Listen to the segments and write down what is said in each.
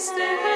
stay.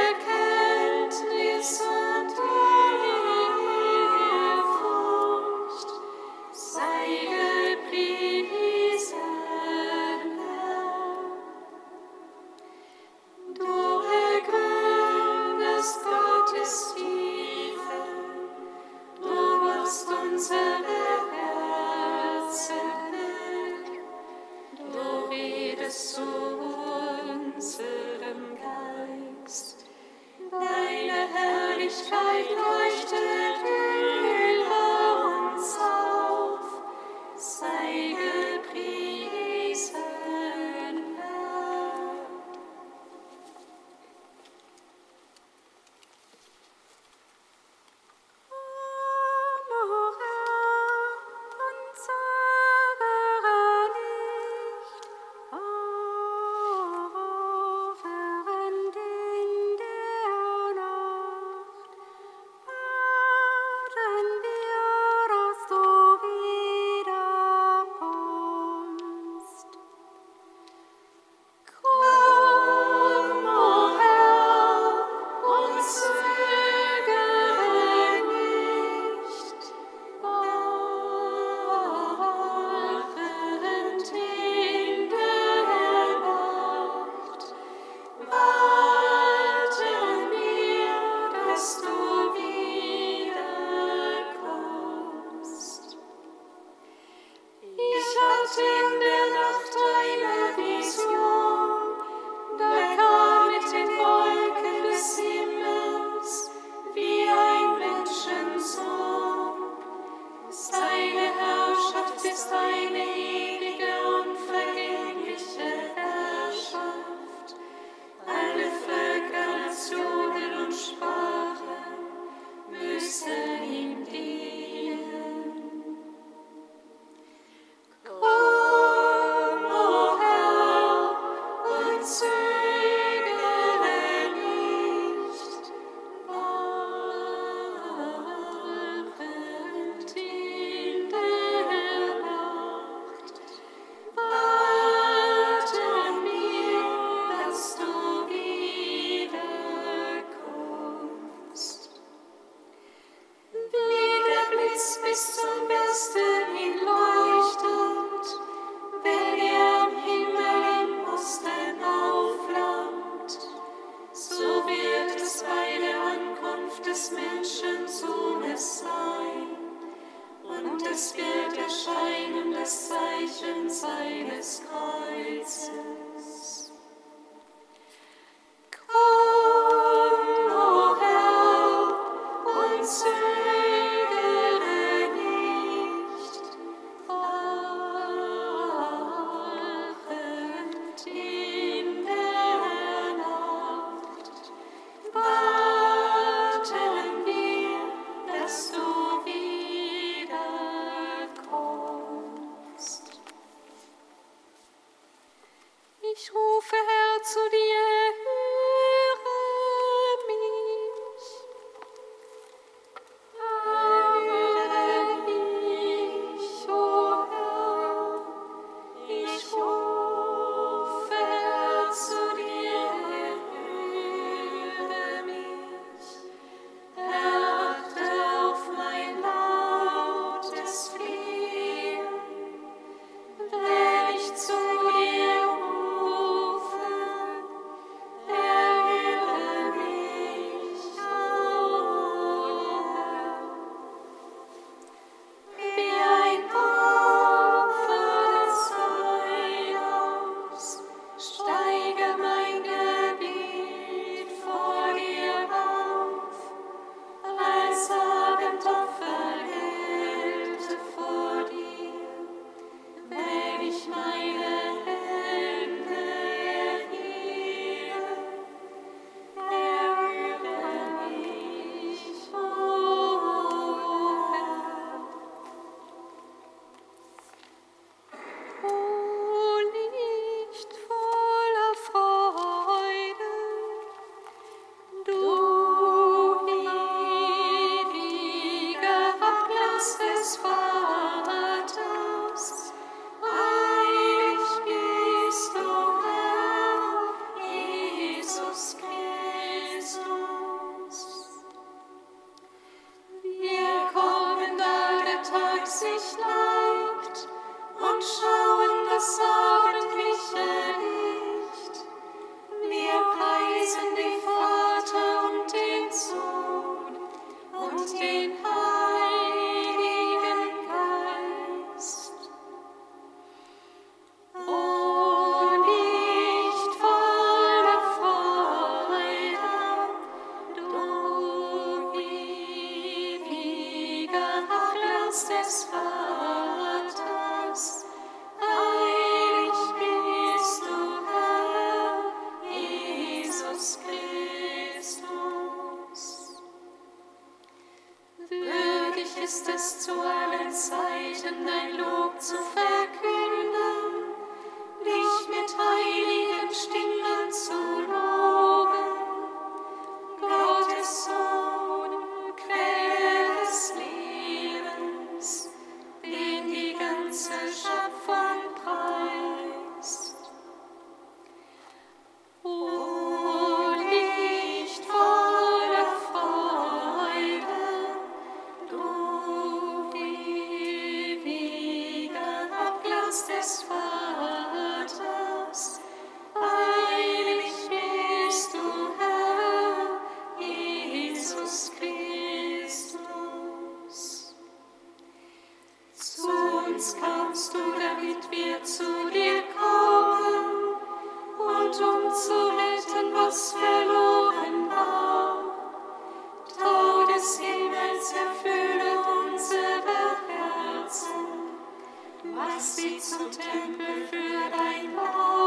Mach sie zum Tempel für dein lauteres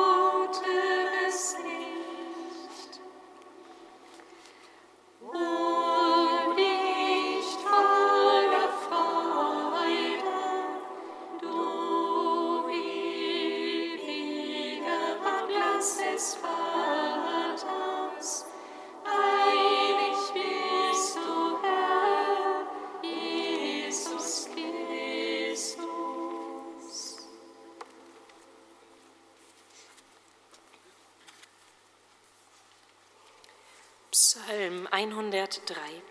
103.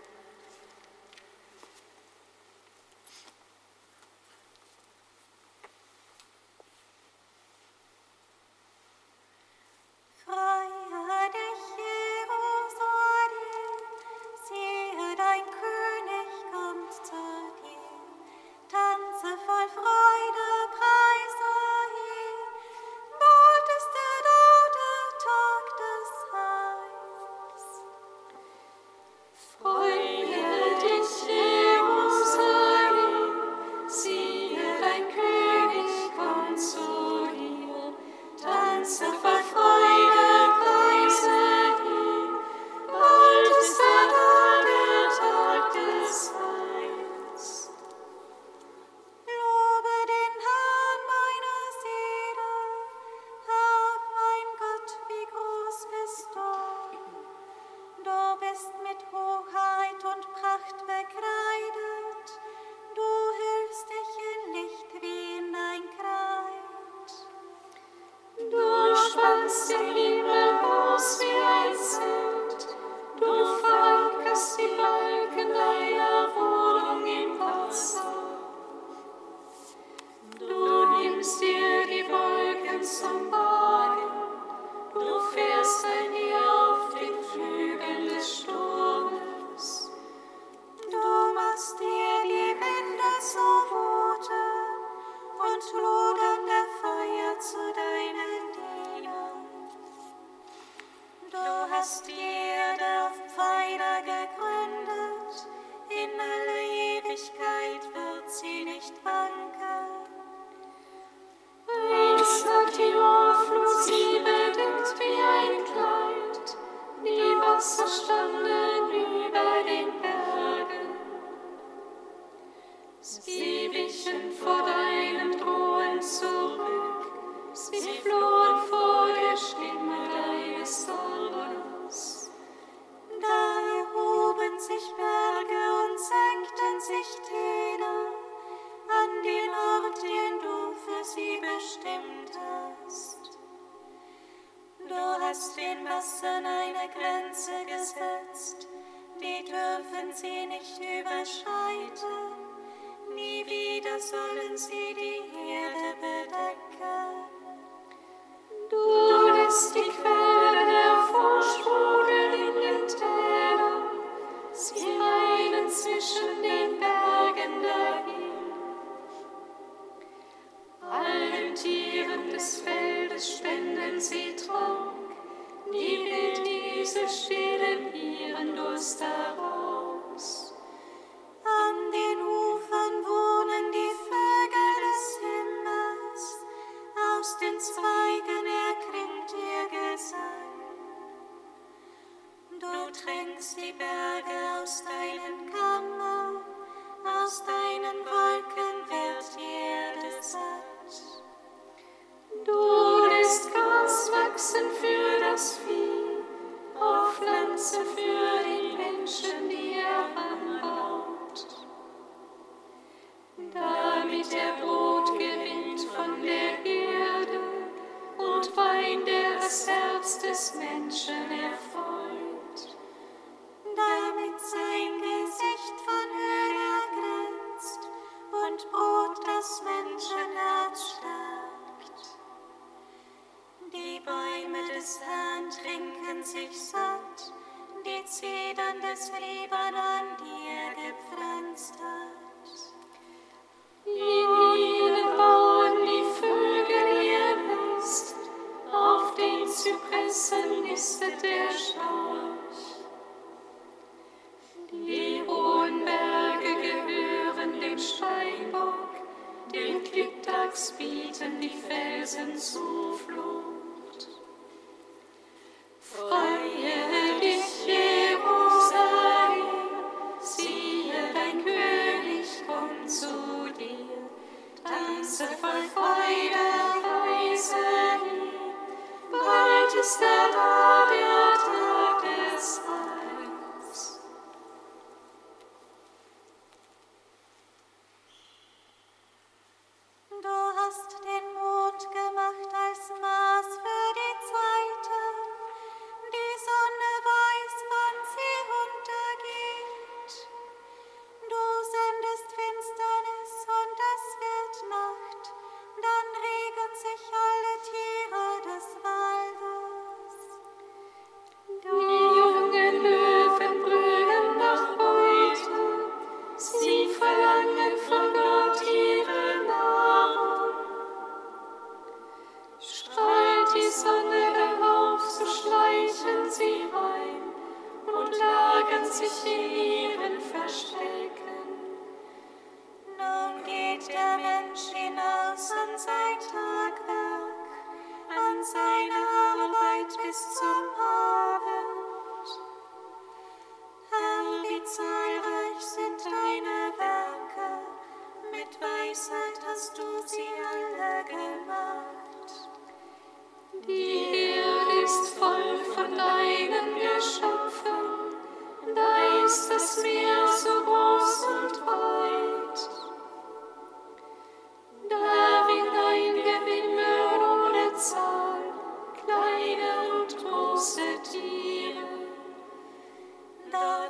Chance für den Menschen, die er anbaut, damit er Brot gewinnt von der Erde und Wein, der das Herz des Menschen erfreut. last day.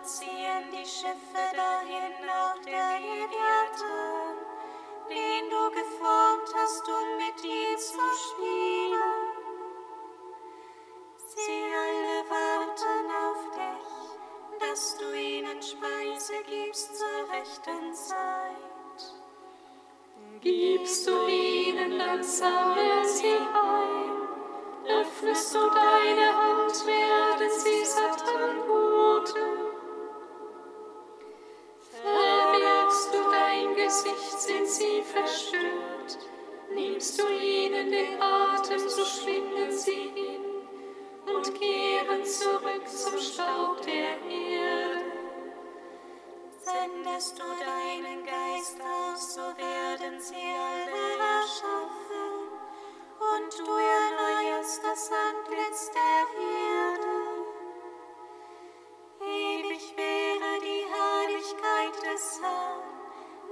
ziehen die Schiffe dahin nach der Leviathan, den du geformt hast, um mit ihm zu spielen. Sie alle warten auf dich, dass du ihnen Speise gibst zur rechten Zeit. Gibst du ihnen, dann sammeln sie ein. Öffnest du deine Hand, werden sie Satan gut. sie verstört, nimmst du ihnen den Atem, so schwingen sie hin und kehren zurück zum Staub der Erde. Sendest du deinen Geist aus, so werden sie alle erschaffen, und du erneuerst das Antlitz der Erde. Ewig wäre die Herrlichkeit des Herrn.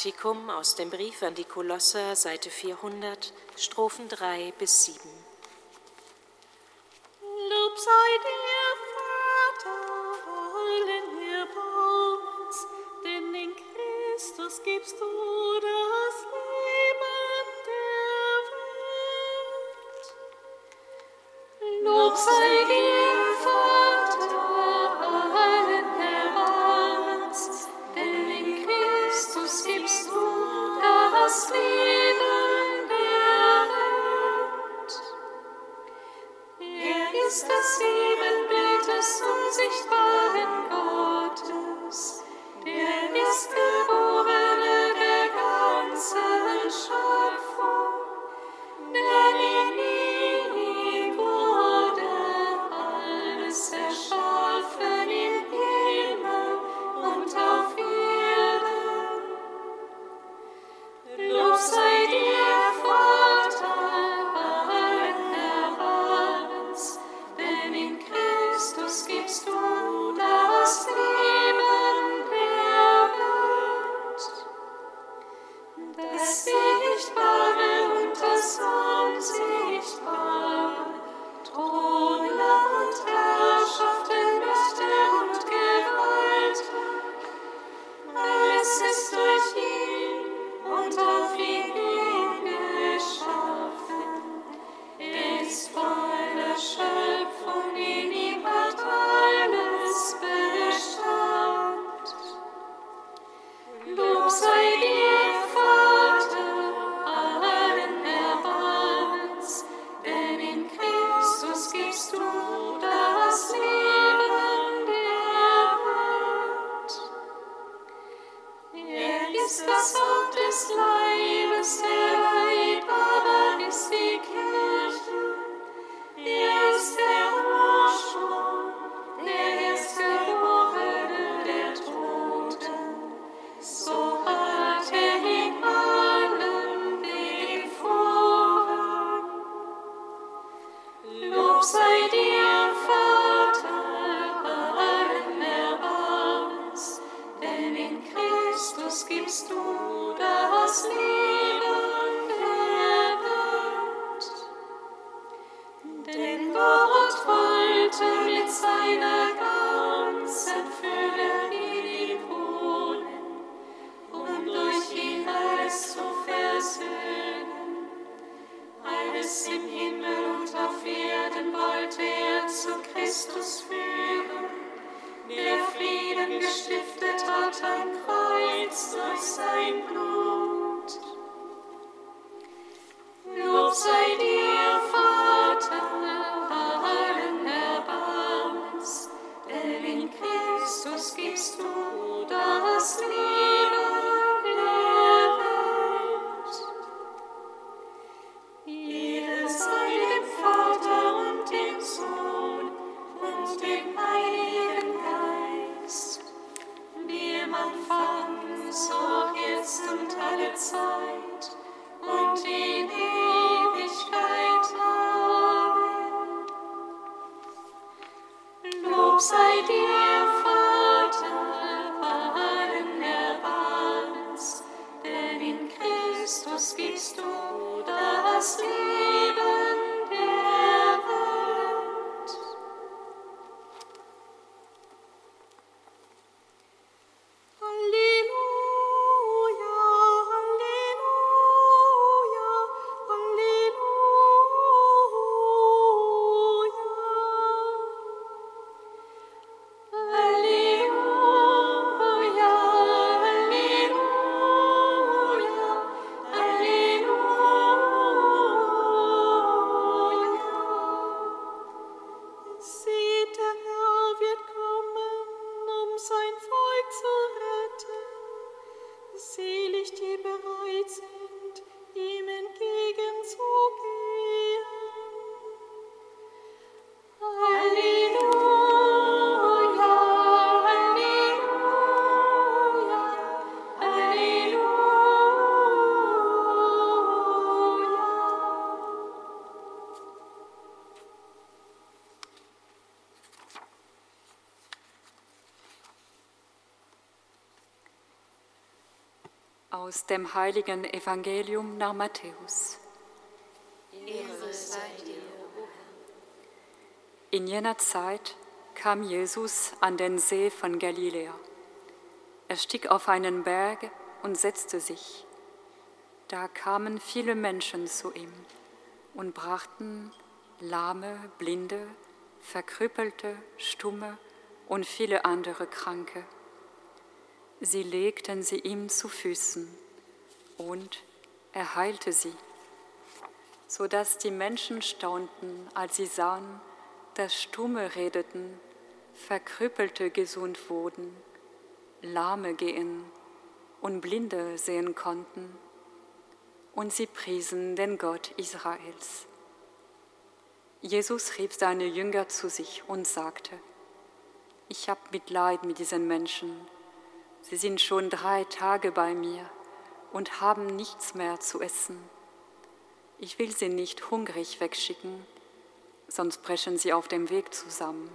Kantikum aus dem Brief an die Kolosser, Seite 400, Strophen 3 bis 7. Lob sei dir, Vater allen Erbauens, denn in Christus gibst du das Leben der Welt. Lob sei dir, Vater. das Sieben Bildes unsichtbar. es im Himmel und auf Erden wollte er zu Christus führen, der Frieden gestiftet hat am Kreuz durch sein Blut. Lob sei dir. Aus dem heiligen Evangelium nach Matthäus. In jener Zeit kam Jesus an den See von Galiläa. Er stieg auf einen Berg und setzte sich. Da kamen viele Menschen zu ihm und brachten Lahme, Blinde, Verkrüppelte, Stumme und viele andere Kranke Sie legten sie ihm zu Füßen und er heilte sie, so dass die Menschen staunten, als sie sahen, dass Stumme redeten, Verkrüppelte gesund wurden, Lahme gehen und Blinde sehen konnten. Und sie priesen den Gott Israels. Jesus rief seine Jünger zu sich und sagte, ich habe Mitleid mit diesen Menschen Sie sind schon drei Tage bei mir und haben nichts mehr zu essen. Ich will sie nicht hungrig wegschicken, sonst brechen sie auf dem Weg zusammen.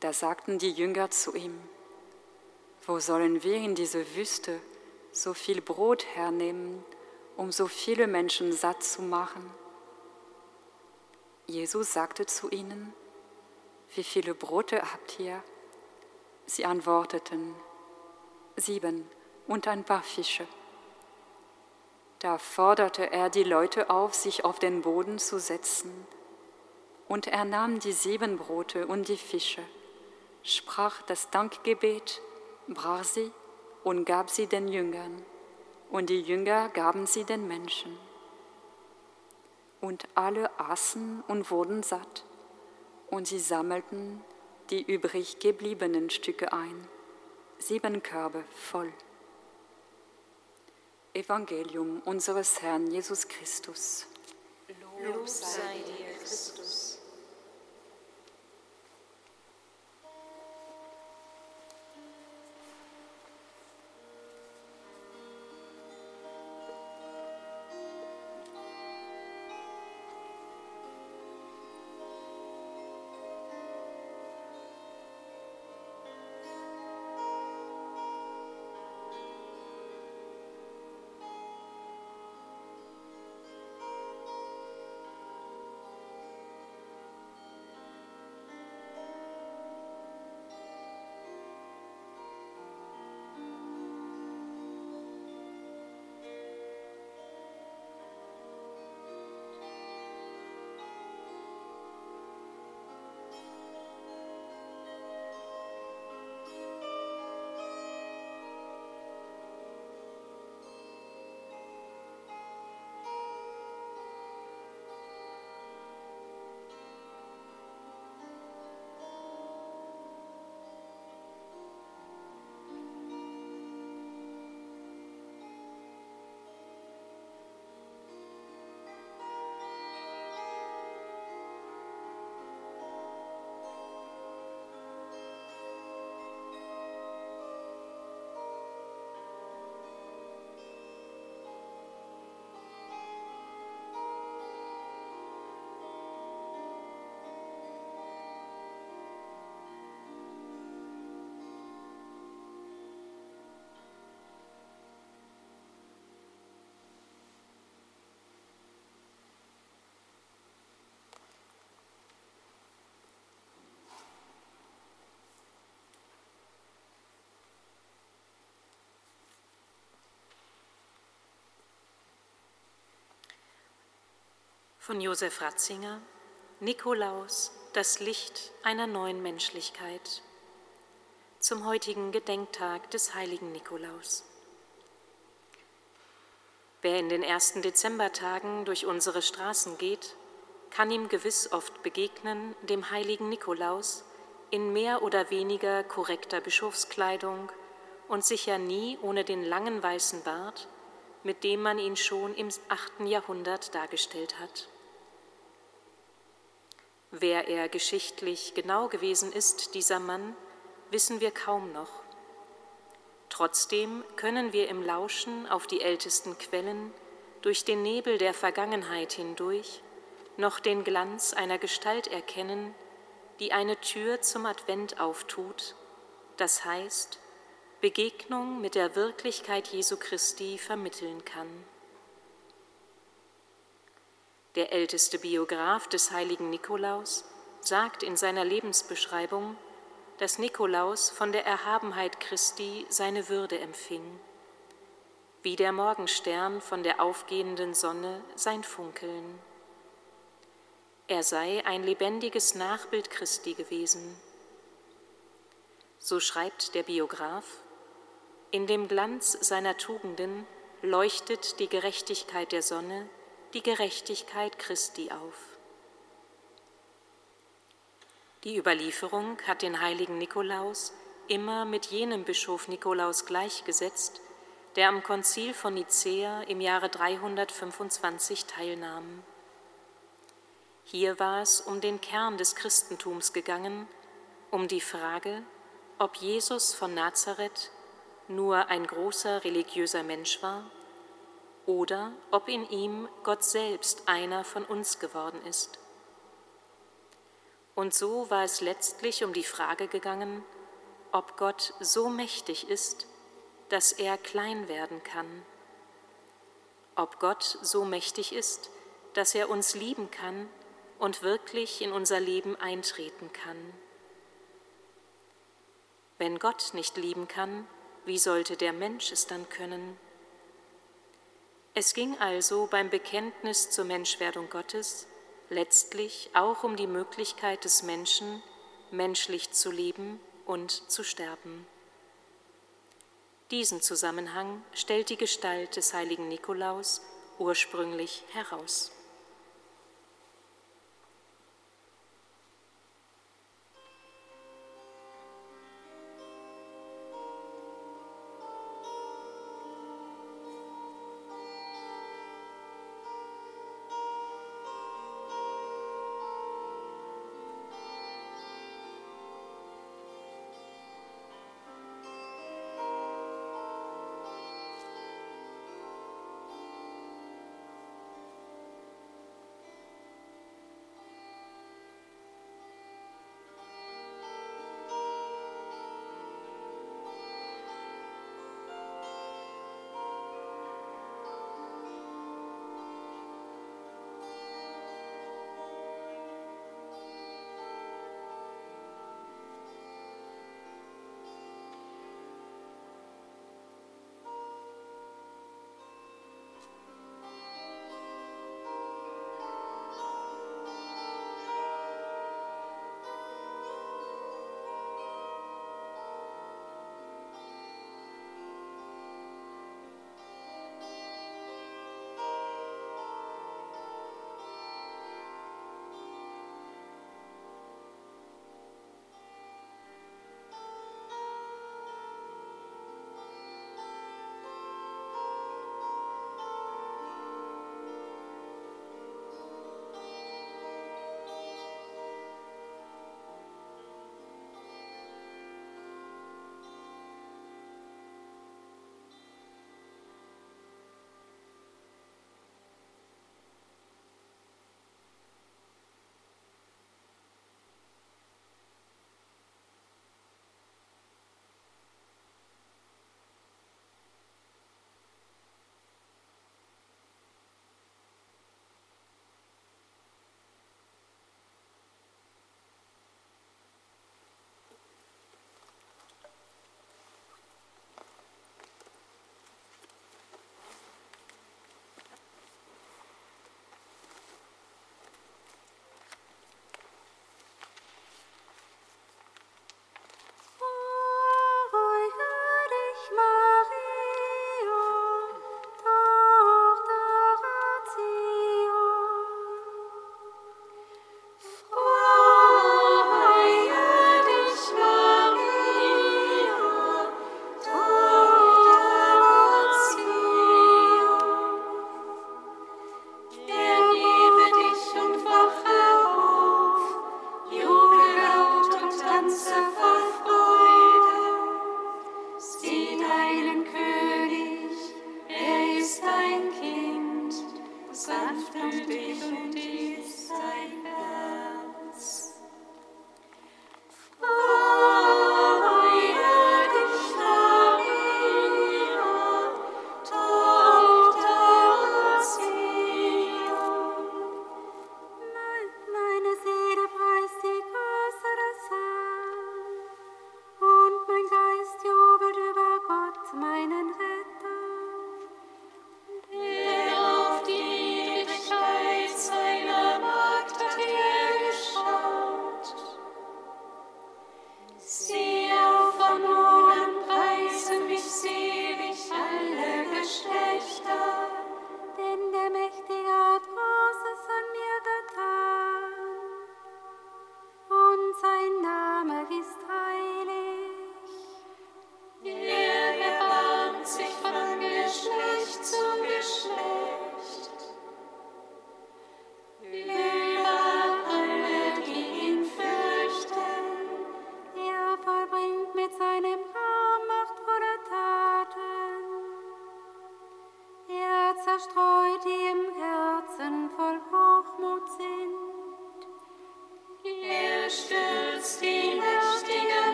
Da sagten die Jünger zu ihm, wo sollen wir in diese Wüste so viel Brot hernehmen, um so viele Menschen satt zu machen? Jesus sagte zu ihnen, wie viele Brote habt ihr? Sie antworteten, sieben und ein paar Fische. Da forderte er die Leute auf, sich auf den Boden zu setzen. Und er nahm die sieben Brote und die Fische, sprach das Dankgebet, brach sie und gab sie den Jüngern. Und die Jünger gaben sie den Menschen. Und alle aßen und wurden satt. Und sie sammelten die übrig gebliebenen Stücke ein, sieben Körbe voll. Evangelium unseres Herrn Jesus Christus. Lob sei dir, Christus. Von Josef Ratzinger, Nikolaus, das Licht einer neuen Menschlichkeit. Zum heutigen Gedenktag des heiligen Nikolaus. Wer in den ersten Dezembertagen durch unsere Straßen geht, kann ihm gewiss oft begegnen, dem heiligen Nikolaus, in mehr oder weniger korrekter Bischofskleidung und sicher nie ohne den langen weißen Bart, mit dem man ihn schon im 8. Jahrhundert dargestellt hat. Wer er geschichtlich genau gewesen ist, dieser Mann, wissen wir kaum noch. Trotzdem können wir im Lauschen auf die ältesten Quellen durch den Nebel der Vergangenheit hindurch noch den Glanz einer Gestalt erkennen, die eine Tür zum Advent auftut, das heißt, Begegnung mit der Wirklichkeit Jesu Christi vermitteln kann. Der älteste Biograf des heiligen Nikolaus sagt in seiner Lebensbeschreibung, dass Nikolaus von der Erhabenheit Christi seine Würde empfing, wie der Morgenstern von der aufgehenden Sonne sein Funkeln. Er sei ein lebendiges Nachbild Christi gewesen. So schreibt der Biograf, in dem Glanz seiner Tugenden leuchtet die Gerechtigkeit der Sonne, die Gerechtigkeit Christi auf. Die Überlieferung hat den heiligen Nikolaus immer mit jenem Bischof Nikolaus gleichgesetzt, der am Konzil von Nicäa im Jahre 325 teilnahm. Hier war es um den Kern des Christentums gegangen, um die Frage, ob Jesus von Nazareth nur ein großer religiöser Mensch war oder ob in ihm Gott selbst einer von uns geworden ist. Und so war es letztlich um die Frage gegangen, ob Gott so mächtig ist, dass er klein werden kann. Ob Gott so mächtig ist, dass er uns lieben kann und wirklich in unser Leben eintreten kann. Wenn Gott nicht lieben kann, wie sollte der Mensch es dann können? Es ging also beim Bekenntnis zur Menschwerdung Gottes letztlich auch um die Möglichkeit des Menschen, menschlich zu leben und zu sterben. Diesen Zusammenhang stellt die Gestalt des heiligen Nikolaus ursprünglich heraus.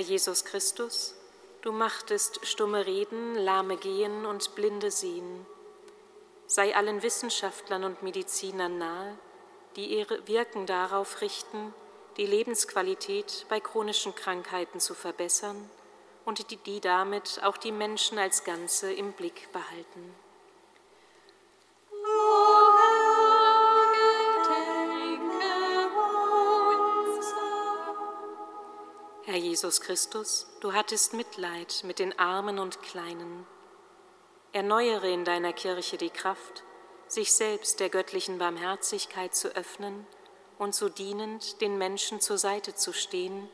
Jesus Christus, du machtest stumme reden, lahme gehen und blinde sehen. Sei allen Wissenschaftlern und Medizinern nahe, die ihre Wirken darauf richten, die Lebensqualität bei chronischen Krankheiten zu verbessern und die, die damit auch die Menschen als Ganze im Blick behalten. Jesus Christus, du hattest Mitleid mit den Armen und Kleinen. Erneuere in deiner Kirche die Kraft, sich selbst der göttlichen Barmherzigkeit zu öffnen und so dienend den Menschen zur Seite zu stehen,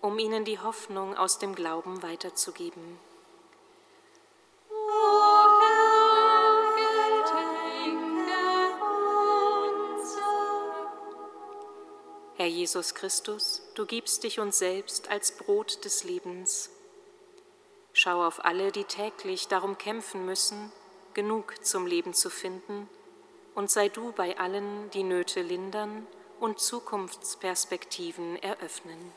um ihnen die Hoffnung aus dem Glauben weiterzugeben. Jesus Christus, du gibst dich uns selbst als Brot des Lebens. Schau auf alle, die täglich darum kämpfen müssen, genug zum Leben zu finden, und sei du bei allen, die Nöte lindern und Zukunftsperspektiven eröffnen.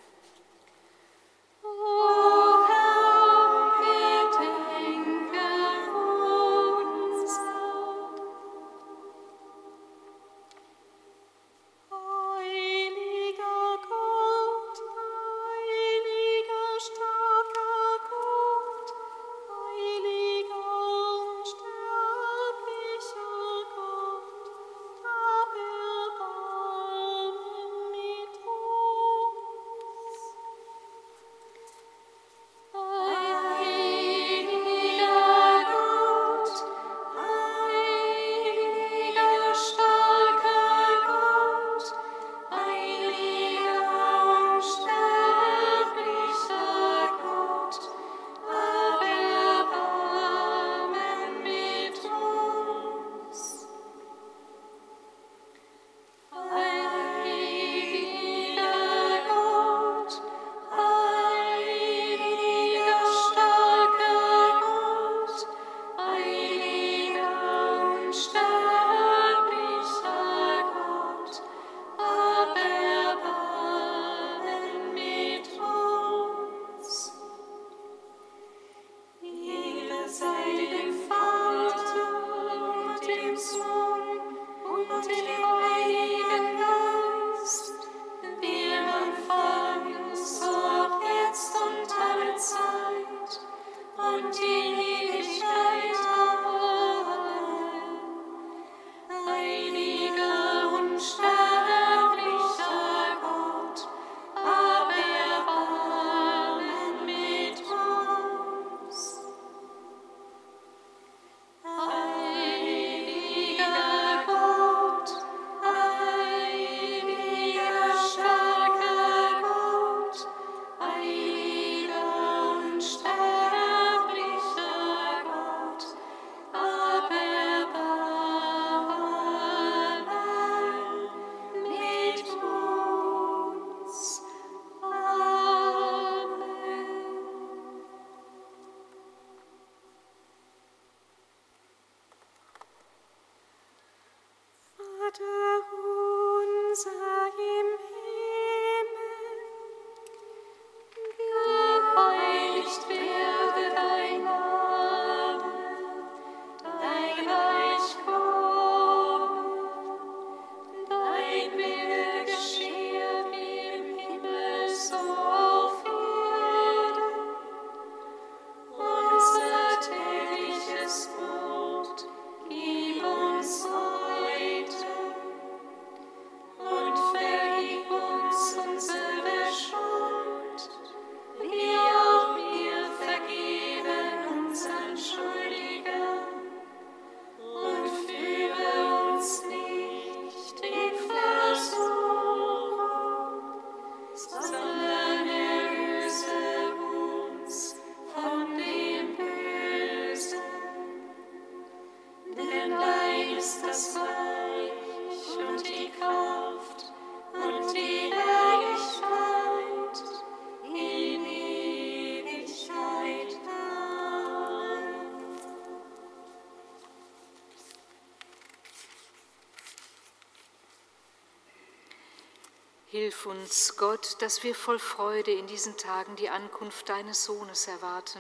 Hilf uns, Gott, dass wir voll Freude in diesen Tagen die Ankunft deines Sohnes erwarten.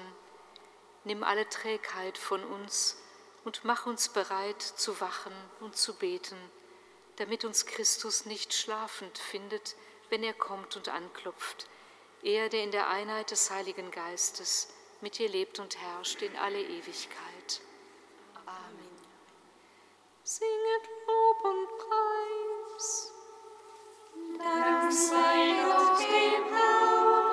Nimm alle Trägheit von uns und mach uns bereit zu wachen und zu beten, damit uns Christus nicht schlafend findet, wenn er kommt und anklopft. Er, der in der Einheit des Heiligen Geistes mit dir lebt und herrscht in alle Ewigkeit. Amen. Singet Lob und Preis. There of Gott gebraucht.